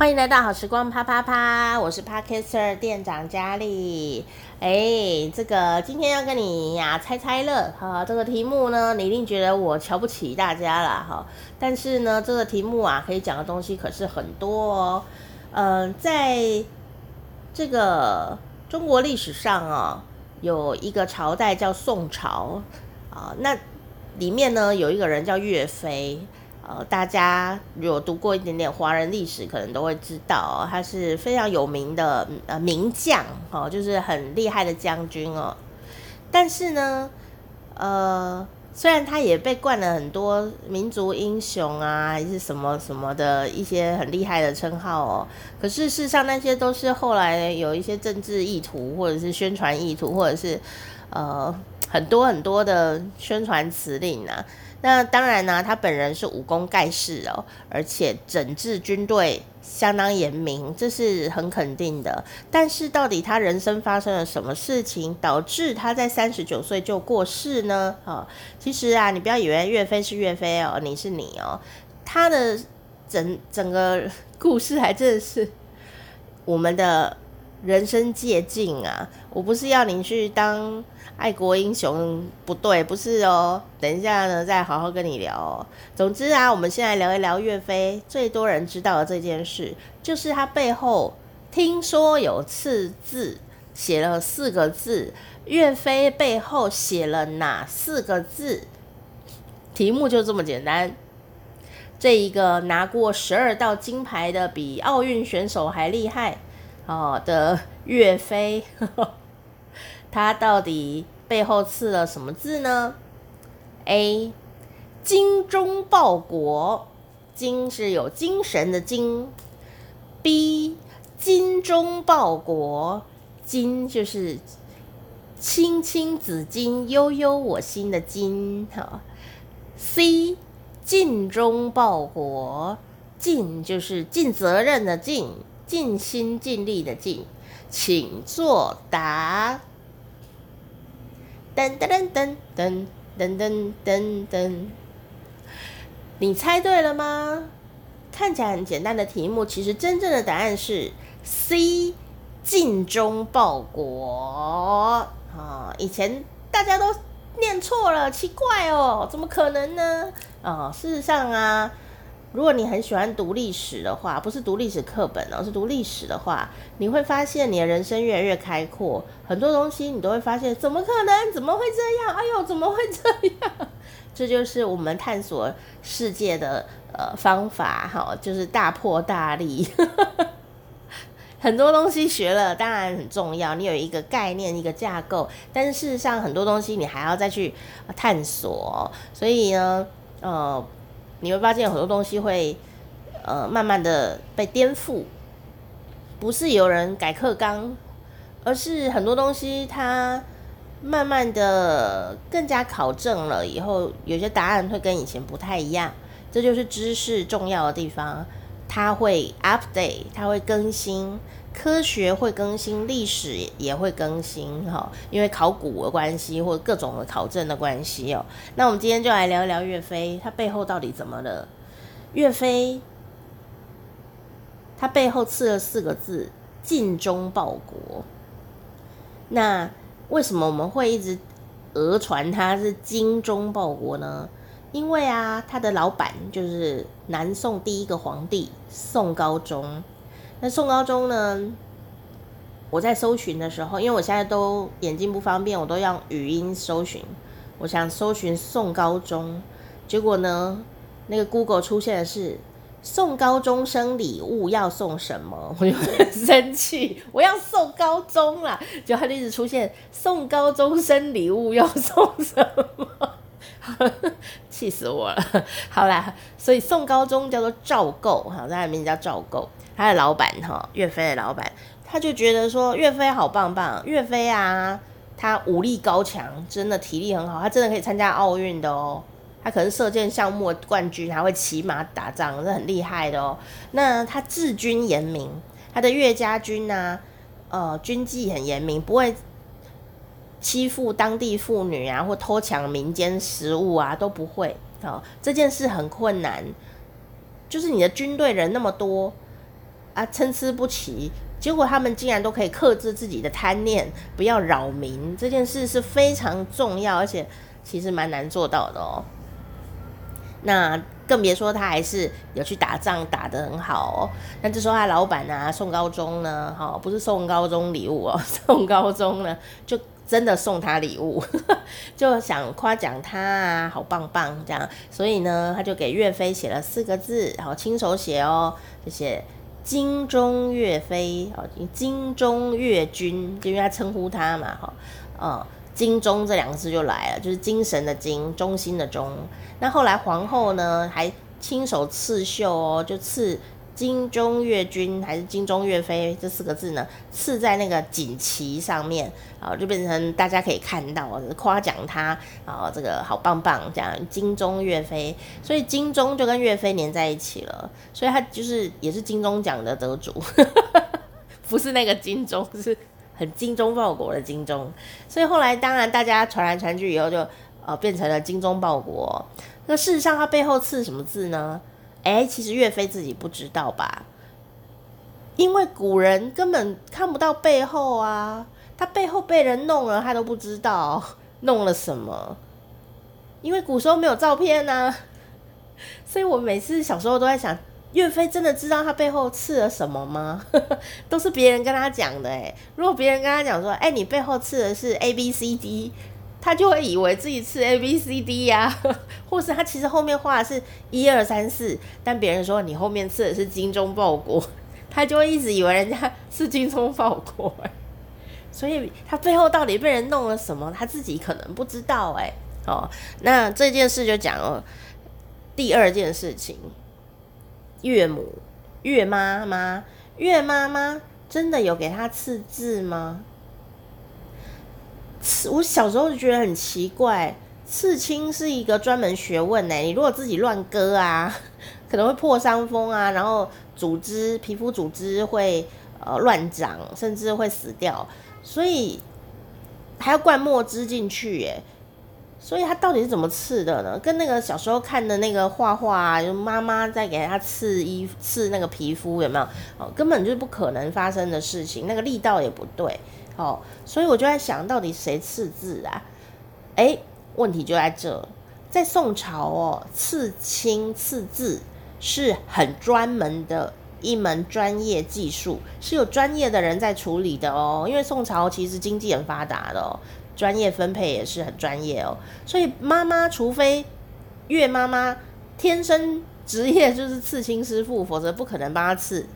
欢迎来到好时光啪啪啪，我是 Podcaster 店长佳丽。哎，这个今天要跟你呀猜猜乐哈，这个题目呢，你一定觉得我瞧不起大家啦哈。但是呢，这个题目啊，可以讲的东西可是很多哦。嗯、在这个中国历史上啊、有一个朝代叫宋朝啊，那里面呢有一个人叫岳飞。呃，大家有读过一点点华人历史，可能都会知道，他是非常有名的呃名将，哦，就是很厉害的将军哦。但是呢，呃，虽然他也被冠了很多民族英雄啊，还是什么什么的一些很厉害的称号哦，可是事实上那些都是后来有一些政治意图，或者是宣传意图，或者是呃很多很多的宣传辞令啊。那当然呢、他本人是武功盖世哦，而且整治军队相当严明，这是很肯定的。但是到底他人生发生了什么事情，导致他在三十九岁就过世呢？哦，其实啊，你不要以为岳飞是岳飞哦，你是你哦，他的整整个故事还真的是我们的人生借镜啊！我不是要你去当。爱国英雄不对，不是哦。等一下呢，再好好跟你聊哦。总之啊，我们先来聊一聊岳飞。最多人知道的这件事，就是他背后听说有刺字，写了四个字。岳飞背后写了哪四个字？题目就这么简单。这一个拿过十二道金牌的，比奥运选手还厉害哦的岳飞。他到底背后刺了什么字呢？A. 精忠报国，精是有精神的精。B. 精忠报国，金就是青青子衿，悠悠我心的金。哈。C. 尽忠报国，尽就是尽责任的尽，尽心尽力的尽。请作答。噔噔噔噔噔噔噔噔噔，你猜对了吗？看起来很简单的题目，其实真正的答案是 C，尽忠报国啊！以前大家都念错了，奇怪哦，怎么可能呢？啊，事实上啊。如果你很喜欢读历史的话，不是读历史课本哦，是读历史的话，你会发现你的人生越来越开阔，很多东西你都会发现，怎么可能？怎么会这样？哎呦，怎么会这样？这就是我们探索世界的呃方法，哈，就是大破大立。很多东西学了当然很重要，你有一个概念、一个架构，但是事实上很多东西你还要再去探索，所以呢，呃。你会发现很多东西会，呃，慢慢的被颠覆，不是有人改课纲，而是很多东西它慢慢的更加考证了以后，有些答案会跟以前不太一样，这就是知识重要的地方，它会 update，它会更新。科学会更新，历史也会更新，哈，因为考古的关系或者各种的考证的关系哦。那我们今天就来聊一聊岳飞，他背后到底怎么了？岳飞他背后刺了四个字：尽忠报国。那为什么我们会一直讹传他是精忠报国呢？因为啊，他的老板就是南宋第一个皇帝宋高宗。那宋高中呢？我在搜寻的时候，因为我现在都眼睛不方便，我都用语音搜寻。我想搜寻宋高中，结果呢，那个 Google 出现的是送高中生礼物要送什么？我就很生气，我要送高中啦！就他就一直出现送高中生礼物要送什么？气死我了！好啦，所以宋高中叫做赵构，哈，他的名字叫赵构。他的老板哈，岳飞的老板，他就觉得说岳飞好棒棒，岳飞啊，他武力高强，真的体力很好，他真的可以参加奥运的哦。他可能射箭项目的冠军，还会骑马打仗，是很厉害的哦。那他治军严明，他的岳家军呐、啊，呃，军纪很严明，不会欺负当地妇女啊，或偷抢民间食物啊，都不会。哦，这件事很困难，就是你的军队人那么多。啊，参差不齐。结果他们竟然都可以克制自己的贪念，不要扰民，这件事是非常重要，而且其实蛮难做到的哦。那更别说他还是有去打仗，打得很好哦。那这时候他老板啊，宋高宗呢，哈，不是送高宗礼物哦，宋高宗呢就真的送他礼物，就想夸奖他啊，好棒棒这样。所以呢，他就给岳飞写了四个字，然后亲手写哦，就写。精忠岳飞，哦，精忠岳君，就因为他称呼他嘛，哈，哦，金钟这两个字就来了，就是精神的精，忠心的忠。那后来皇后呢，还亲手刺绣哦，就刺。金钟岳君还是金钟岳飞这四个字呢，刺在那个锦旗上面，啊，就变成大家可以看到，夸奖他，啊，这个好棒棒，这样精忠岳飞，所以金钟就跟岳飞连在一起了，所以他就是也是金钟奖的得主，不是那个金钟，是很精忠报国。的精忠，所以后来当然大家传来传去以后就呃变成了精忠报国，那事实上他背后刺什么字呢？哎，其实岳飞自己不知道吧？因为古人根本看不到背后啊，他背后被人弄了，他都不知道弄了什么。因为古时候没有照片啊，所以我每次小时候都在想，岳飞真的知道他背后刺了什么吗？都是别人跟他讲的。哎，如果别人跟他讲说，哎，你背后刺的是 A B C D。他就会以为自己刺 A B C D 呀、啊，或是他其实后面画的是一二三四，但别人说你后面刺的是精忠报国，他就会一直以为人家是精忠报国，所以他背后到底被人弄了什么，他自己可能不知道哎。哦，那这件事就讲了第二件事情，岳母、岳妈妈、岳妈妈真的有给他刺字吗？刺，我小时候就觉得很奇怪，刺青是一个专门学问呢。你如果自己乱割啊，可能会破伤风啊，然后组织皮肤组织会呃乱长，甚至会死掉，所以还要灌墨汁进去耶。所以他到底是怎么刺的呢？跟那个小时候看的那个画画啊，就妈妈在给他刺衣刺那个皮肤有没有？哦，根本就是不可能发生的事情，那个力道也不对。哦，所以我就在想到底谁刺字啊？哎，问题就在这，在宋朝哦，刺青刺字是很专门的一门专业技术，是有专业的人在处理的哦。因为宋朝其实经济很发达的哦，专业分配也是很专业哦。所以妈妈，除非岳妈妈天生职业就是刺青师傅，否则不可能帮他刺。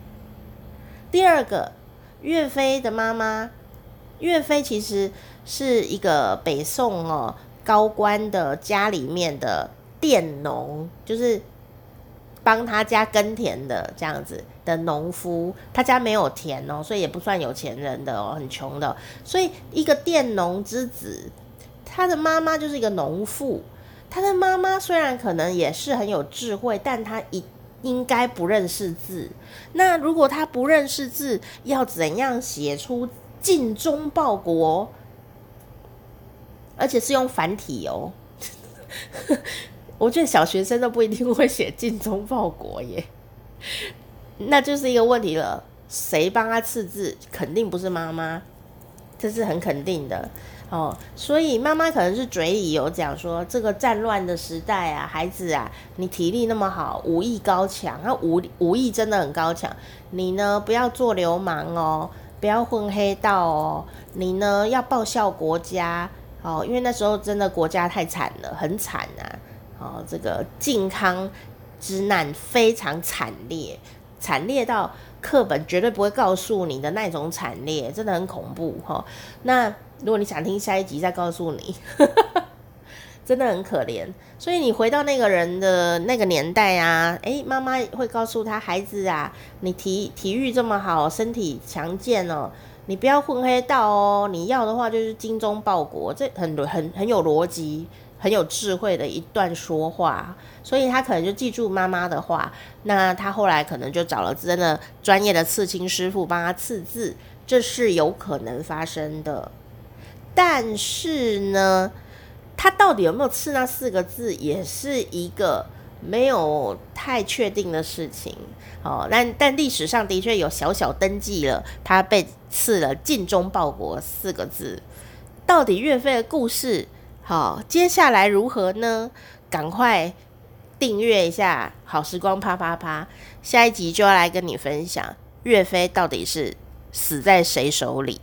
第二个，岳飞的妈妈。岳飞其实是一个北宋哦高官的家里面的佃农，就是帮他家耕田的这样子的农夫。他家没有田哦，所以也不算有钱人的哦，很穷的。所以一个佃农之子，他的妈妈就是一个农妇。他的妈妈虽然可能也是很有智慧，但他一应该不认识字。那如果他不认识字，要怎样写出？尽忠报国，而且是用繁体哦。我觉得小学生都不一定会写“尽忠报国”耶，那就是一个问题了。谁帮他刺字？肯定不是妈妈，这是很肯定的哦。所以妈妈可能是嘴里有讲说，这个战乱的时代啊，孩子啊，你体力那么好，武艺高强，他武武艺真的很高强，你呢不要做流氓哦。不要混黑道哦！你呢要报效国家哦，因为那时候真的国家太惨了，很惨啊！哦，这个靖康之难非常惨烈，惨烈到课本绝对不会告诉你的那种惨烈，真的很恐怖哈、哦。那如果你想听下一集，再告诉你。真的很可怜，所以你回到那个人的那个年代啊，诶，妈妈会告诉他孩子啊，你体体育这么好，身体强健哦，你不要混黑道哦，你要的话就是精忠报国，这很很很有逻辑、很有智慧的一段说话，所以他可能就记住妈妈的话，那他后来可能就找了真的专业的刺青师傅帮他刺字，这是有可能发生的，但是呢。他到底有没有刺那四个字，也是一个没有太确定的事情。哦，但但历史上的确有小小登记了，他被赐了“尽忠报国”四个字。到底岳飞的故事，好，接下来如何呢？赶快订阅一下《好时光啪啪啪》，下一集就要来跟你分享岳飞到底是死在谁手里。